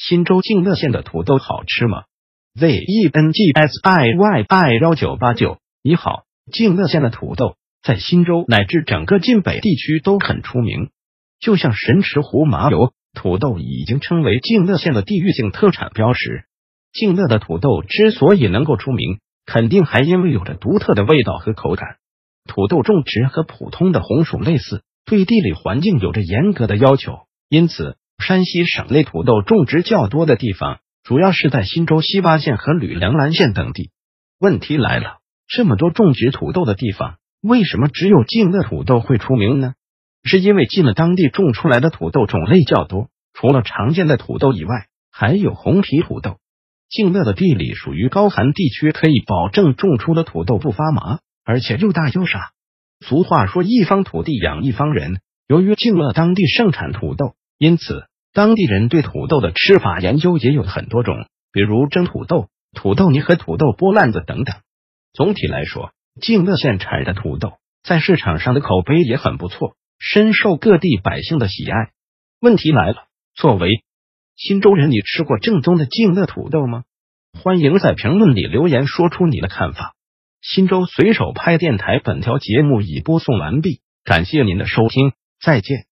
新州静乐县的土豆好吃吗？z e n g s i y i 幺九八九，你好，静乐县的土豆在新州乃至整个晋北地区都很出名，就像神池湖麻油土豆已经称为静乐县的地域性特产标识。静乐的土豆之所以能够出名，肯定还因为有着独特的味道和口感。土豆种植和普通的红薯类似，对地理环境有着严格的要求，因此。山西省内土豆种植较多的地方，主要是在忻州西八县和吕梁岚县等地。问题来了，这么多种植土豆的地方，为什么只有静乐土豆会出名呢？是因为晋乐当地种出来的土豆种类较多，除了常见的土豆以外，还有红皮土豆。静乐的地理属于高寒地区，可以保证种出的土豆不发麻，而且又大又傻。俗话说，一方土地养一方人。由于静乐当地盛产土豆，因此。当地人对土豆的吃法研究也有很多种，比如蒸土豆、土豆泥和土豆剥烂子等等。总体来说，静乐县产的土豆在市场上的口碑也很不错，深受各地百姓的喜爱。问题来了，作为新州人，你吃过正宗的静乐土豆吗？欢迎在评论里留言，说出你的看法。新州随手拍电台本条节目已播送完毕，感谢您的收听，再见。